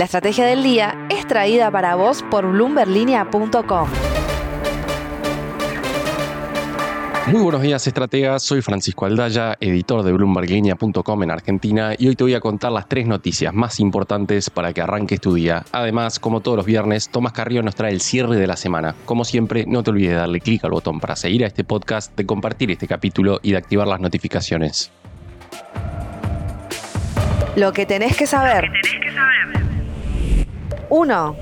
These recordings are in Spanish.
La estrategia del día es traída para vos por bloomberlinia.com. Muy buenos días, estrategas. Soy Francisco Aldaya, editor de BloombergLinea.com en Argentina, y hoy te voy a contar las tres noticias más importantes para que arranques tu día. Además, como todos los viernes, Tomás Carrillo nos trae el cierre de la semana. Como siempre, no te olvides de darle clic al botón para seguir a este podcast, de compartir este capítulo y de activar las notificaciones. Lo que tenés que saber. 1.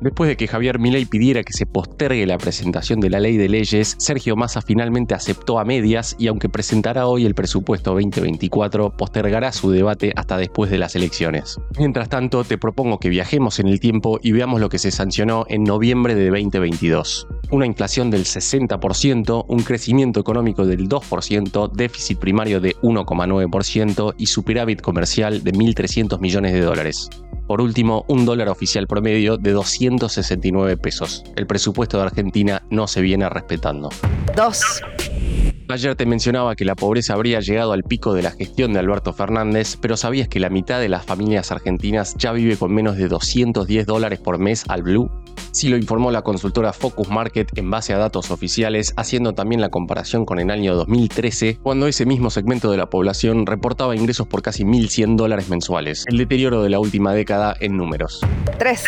Después de que Javier Milei pidiera que se postergue la presentación de la ley de leyes, Sergio Massa finalmente aceptó a medias y aunque presentará hoy el presupuesto 2024, postergará su debate hasta después de las elecciones. Mientras tanto, te propongo que viajemos en el tiempo y veamos lo que se sancionó en noviembre de 2022. Una inflación del 60%, un crecimiento económico del 2%, déficit primario de 1,9% y superávit comercial de 1.300 millones de dólares. Por último, un dólar oficial promedio de 269 pesos. El presupuesto de Argentina no se viene respetando. 2. Ayer te mencionaba que la pobreza habría llegado al pico de la gestión de Alberto Fernández, pero ¿sabías que la mitad de las familias argentinas ya vive con menos de 210 dólares por mes al Blue? Sí lo informó la consultora Focus Market en base a datos oficiales, haciendo también la comparación con el año 2013, cuando ese mismo segmento de la población reportaba ingresos por casi 1.100 dólares mensuales, el deterioro de la última década en números. 3.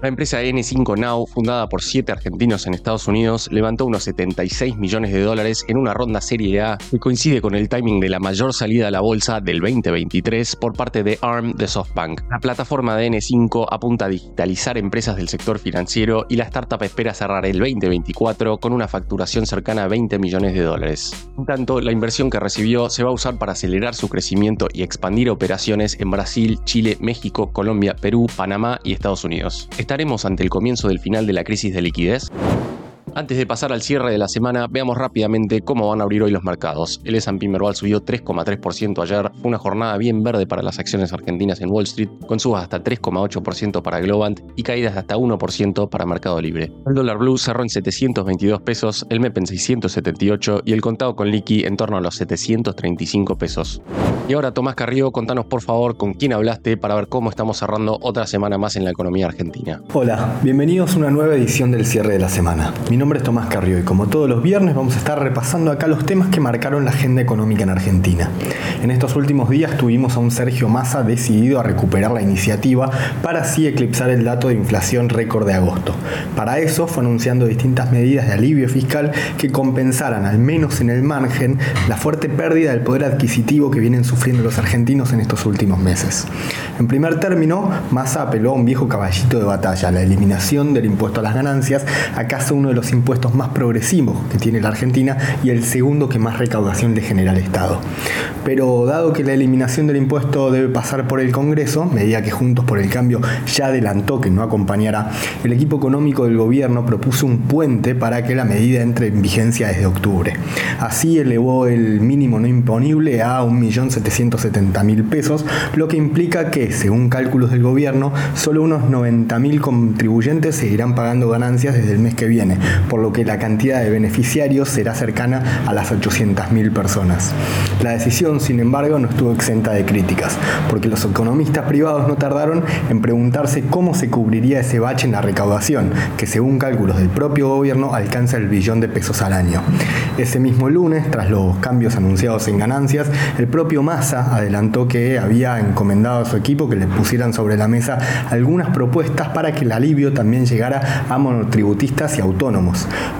La empresa N5 Now, fundada por siete argentinos en Estados Unidos, levantó unos 76 millones de dólares en una ronda Serie A que coincide con el timing de la mayor salida a la bolsa del 2023 por parte de ARM de SoftBank. La plataforma de N5 apunta a digitalizar empresas del sector financiero y la startup espera cerrar el 2024 con una facturación cercana a 20 millones de dólares. En tanto, la inversión que recibió se va a usar para acelerar su crecimiento y expandir operaciones en Brasil, Chile, México, Colombia, Perú, Panamá y Estados Unidos. ¿Estaremos ante el comienzo del final de la crisis de liquidez? Antes de pasar al cierre de la semana, veamos rápidamente cómo van a abrir hoy los mercados. El S&P Merval subió 3,3% ayer, fue una jornada bien verde para las acciones argentinas en Wall Street, con subas hasta 3,8% para Globant y caídas de hasta 1% para Mercado Libre. El dólar blue cerró en 722 pesos, el MEP en 678 y el contado con liqui en torno a los 735 pesos. Y ahora Tomás Carrillo, contanos por favor con quién hablaste para ver cómo estamos cerrando otra semana más en la economía argentina. Hola, bienvenidos a una nueva edición del cierre de la semana. Nombre es Tomás Carrillo y como todos los viernes vamos a estar repasando acá los temas que marcaron la agenda económica en Argentina. En estos últimos días tuvimos a un Sergio Massa decidido a recuperar la iniciativa para así eclipsar el dato de inflación récord de agosto. Para eso fue anunciando distintas medidas de alivio fiscal que compensaran, al menos en el margen, la fuerte pérdida del poder adquisitivo que vienen sufriendo los argentinos en estos últimos meses. En primer término, Massa apeló a un viejo caballito de batalla, la eliminación del impuesto a las ganancias, acaso uno de los impuestos más progresivos que tiene la Argentina y el segundo que más recaudación le genera al Estado. Pero dado que la eliminación del impuesto debe pasar por el Congreso, medida que Juntos por el Cambio ya adelantó que no acompañará, el equipo económico del gobierno propuso un puente para que la medida entre en vigencia desde octubre. Así elevó el mínimo no imponible a 1.770.000 pesos, lo que implica que, según cálculos del gobierno, solo unos 90.000 contribuyentes seguirán pagando ganancias desde el mes que viene, por lo que la cantidad de beneficiarios será cercana a las 800.000 personas. La decisión, sin embargo, no estuvo exenta de críticas, porque los economistas privados no tardaron en preguntarse cómo se cubriría ese bache en la recaudación, que según cálculos del propio gobierno alcanza el billón de pesos al año. Ese mismo lunes, tras los cambios anunciados en ganancias, el propio Massa adelantó que había encomendado a su equipo que le pusieran sobre la mesa algunas propuestas para que el alivio también llegara a monotributistas y autónomos.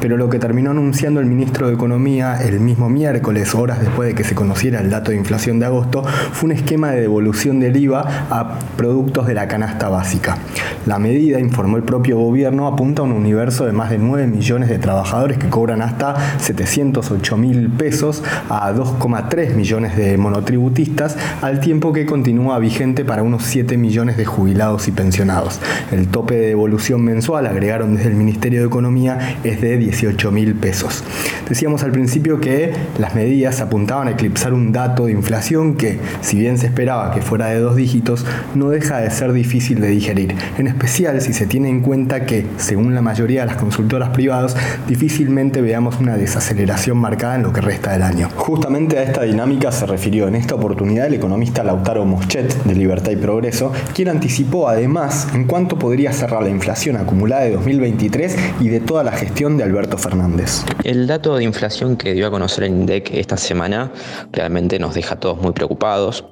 Pero lo que terminó anunciando el ministro de Economía el mismo miércoles, horas después de que se conociera el dato de inflación de agosto, fue un esquema de devolución del IVA a productos de la canasta básica. La medida, informó el propio gobierno, apunta a un universo de más de 9 millones de trabajadores que cobran hasta 708 mil pesos a 2,3 millones de monotributistas, al tiempo que continúa vigente para unos 7 millones de jubilados y pensionados. El tope de devolución mensual, agregaron desde el Ministerio de Economía, es de 18 mil pesos. Decíamos al principio que las medidas apuntaban a eclipsar un dato de inflación que, si bien se esperaba que fuera de dos dígitos, no deja de ser difícil de digerir, en especial si se tiene en cuenta que, según la mayoría de las consultoras privadas, difícilmente veamos una desaceleración marcada en lo que resta del año. Justamente a esta dinámica se refirió en esta oportunidad el economista Lautaro Moschet de Libertad y Progreso, quien anticipó además en cuánto podría cerrar la inflación acumulada de 2023 y de toda la gestión de Alberto Fernández. El dato de inflación que dio a conocer el INDEC esta semana realmente nos deja a todos muy preocupados.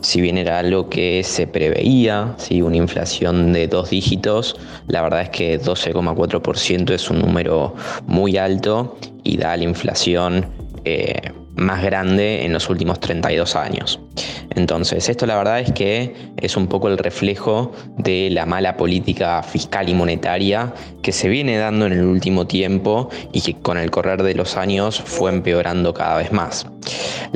Si bien era algo que se preveía, una inflación de dos dígitos, la verdad es que 12,4% es un número muy alto y da la inflación eh, más grande en los últimos 32 años. Entonces, esto la verdad es que es un poco el reflejo de la mala política fiscal y monetaria que se viene dando en el último tiempo y que con el correr de los años fue empeorando cada vez más.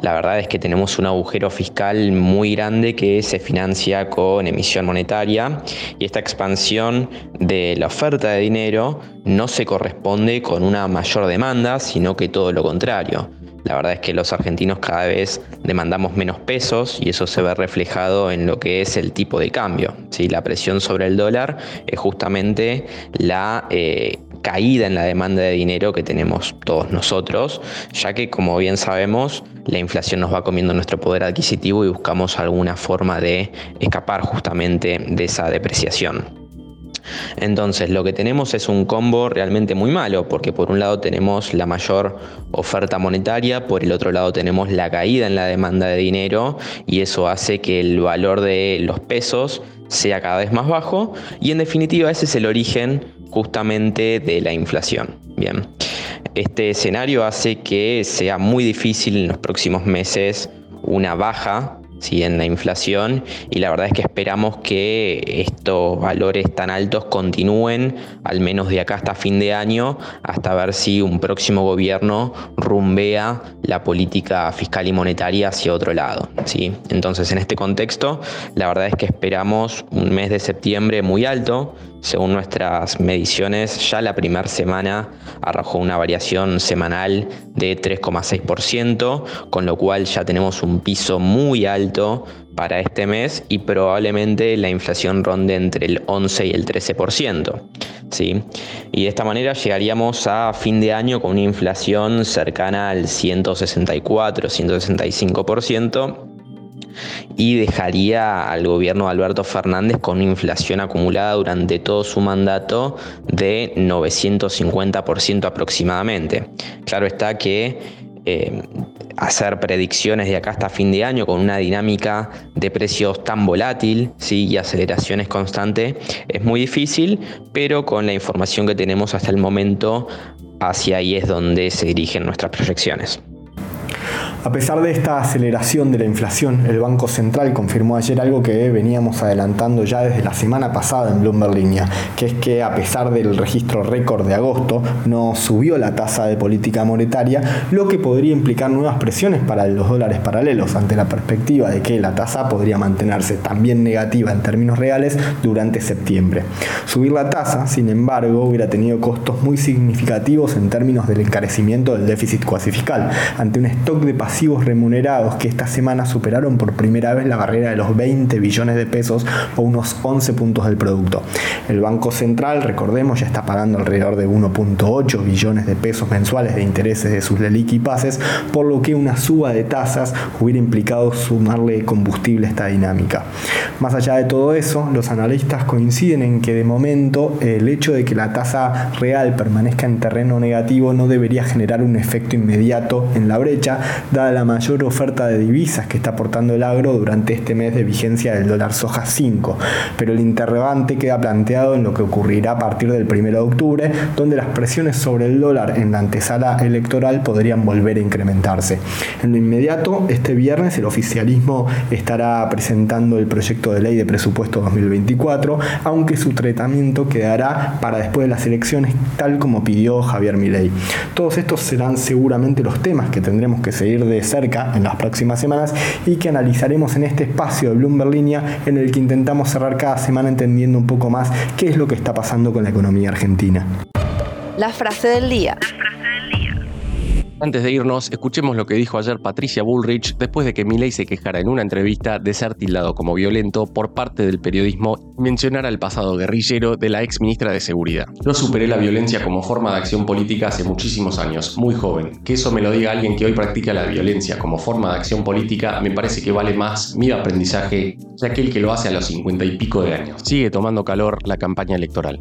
La verdad es que tenemos un agujero fiscal muy grande que se financia con emisión monetaria y esta expansión de la oferta de dinero no se corresponde con una mayor demanda, sino que todo lo contrario. La verdad es que los argentinos cada vez demandamos menos pesos y eso se ve reflejado en lo que es el tipo de cambio. ¿sí? La presión sobre el dólar es justamente la eh, caída en la demanda de dinero que tenemos todos nosotros, ya que como bien sabemos, la inflación nos va comiendo nuestro poder adquisitivo y buscamos alguna forma de escapar justamente de esa depreciación. Entonces lo que tenemos es un combo realmente muy malo, porque por un lado tenemos la mayor oferta monetaria, por el otro lado tenemos la caída en la demanda de dinero y eso hace que el valor de los pesos sea cada vez más bajo y en definitiva ese es el origen justamente de la inflación. Bien, este escenario hace que sea muy difícil en los próximos meses una baja en la inflación y la verdad es que esperamos que estos valores tan altos continúen al menos de acá hasta fin de año hasta ver si un próximo gobierno rumbea la política fiscal y monetaria hacia otro lado. ¿sí? Entonces en este contexto la verdad es que esperamos un mes de septiembre muy alto, según nuestras mediciones, ya la primera semana arrojó una variación semanal de 3,6%, con lo cual ya tenemos un piso muy alto para este mes y probablemente la inflación ronde entre el 11 y el 13%. ¿sí? Y de esta manera llegaríamos a fin de año con una inflación cercana al 164-165% y dejaría al gobierno de Alberto Fernández con una inflación acumulada durante todo su mandato de 950% aproximadamente. Claro está que eh, hacer predicciones de acá hasta fin de año con una dinámica de precios tan volátil ¿sí? y aceleraciones constantes es muy difícil, pero con la información que tenemos hasta el momento, hacia ahí es donde se dirigen nuestras proyecciones. A pesar de esta aceleración de la inflación, el Banco Central confirmó ayer algo que veníamos adelantando ya desde la semana pasada en Bloomberg Línea, que es que a pesar del registro récord de agosto, no subió la tasa de política monetaria, lo que podría implicar nuevas presiones para los dólares paralelos, ante la perspectiva de que la tasa podría mantenerse también negativa en términos reales durante septiembre. Subir la tasa, sin embargo, hubiera tenido costos muy significativos en términos del encarecimiento del déficit cuasi fiscal, ante un stock de remunerados que esta semana superaron por primera vez la barrera de los 20 billones de pesos o unos 11 puntos del producto. El Banco Central, recordemos, ya está pagando alrededor de 1.8 billones de pesos mensuales de intereses de sus LELIC por lo que una suba de tasas hubiera implicado sumarle combustible a esta dinámica. Más allá de todo eso, los analistas coinciden en que de momento el hecho de que la tasa real permanezca en terreno negativo no debería generar un efecto inmediato en la brecha, la mayor oferta de divisas que está aportando el agro durante este mes de vigencia del dólar soja 5, pero el interrogante queda planteado en lo que ocurrirá a partir del 1 de octubre, donde las presiones sobre el dólar en la antesala electoral podrían volver a incrementarse. En lo inmediato, este viernes el oficialismo estará presentando el proyecto de ley de presupuesto 2024, aunque su tratamiento quedará para después de las elecciones, tal como pidió Javier Milei. Todos estos serán seguramente los temas que tendremos que seguir de cerca en las próximas semanas y que analizaremos en este espacio de Bloomberg Línea en el que intentamos cerrar cada semana entendiendo un poco más qué es lo que está pasando con la economía argentina. La frase del día. Antes de irnos, escuchemos lo que dijo ayer Patricia Bullrich después de que Milei se quejara en una entrevista de ser tildado como violento por parte del periodismo y mencionara el pasado guerrillero de la ex ministra de Seguridad. Yo superé la violencia como forma de acción política hace muchísimos años, muy joven. Que eso me lo diga alguien que hoy practica la violencia como forma de acción política me parece que vale más mi aprendizaje que aquel que lo hace a los cincuenta y pico de años. Sigue tomando calor la campaña electoral.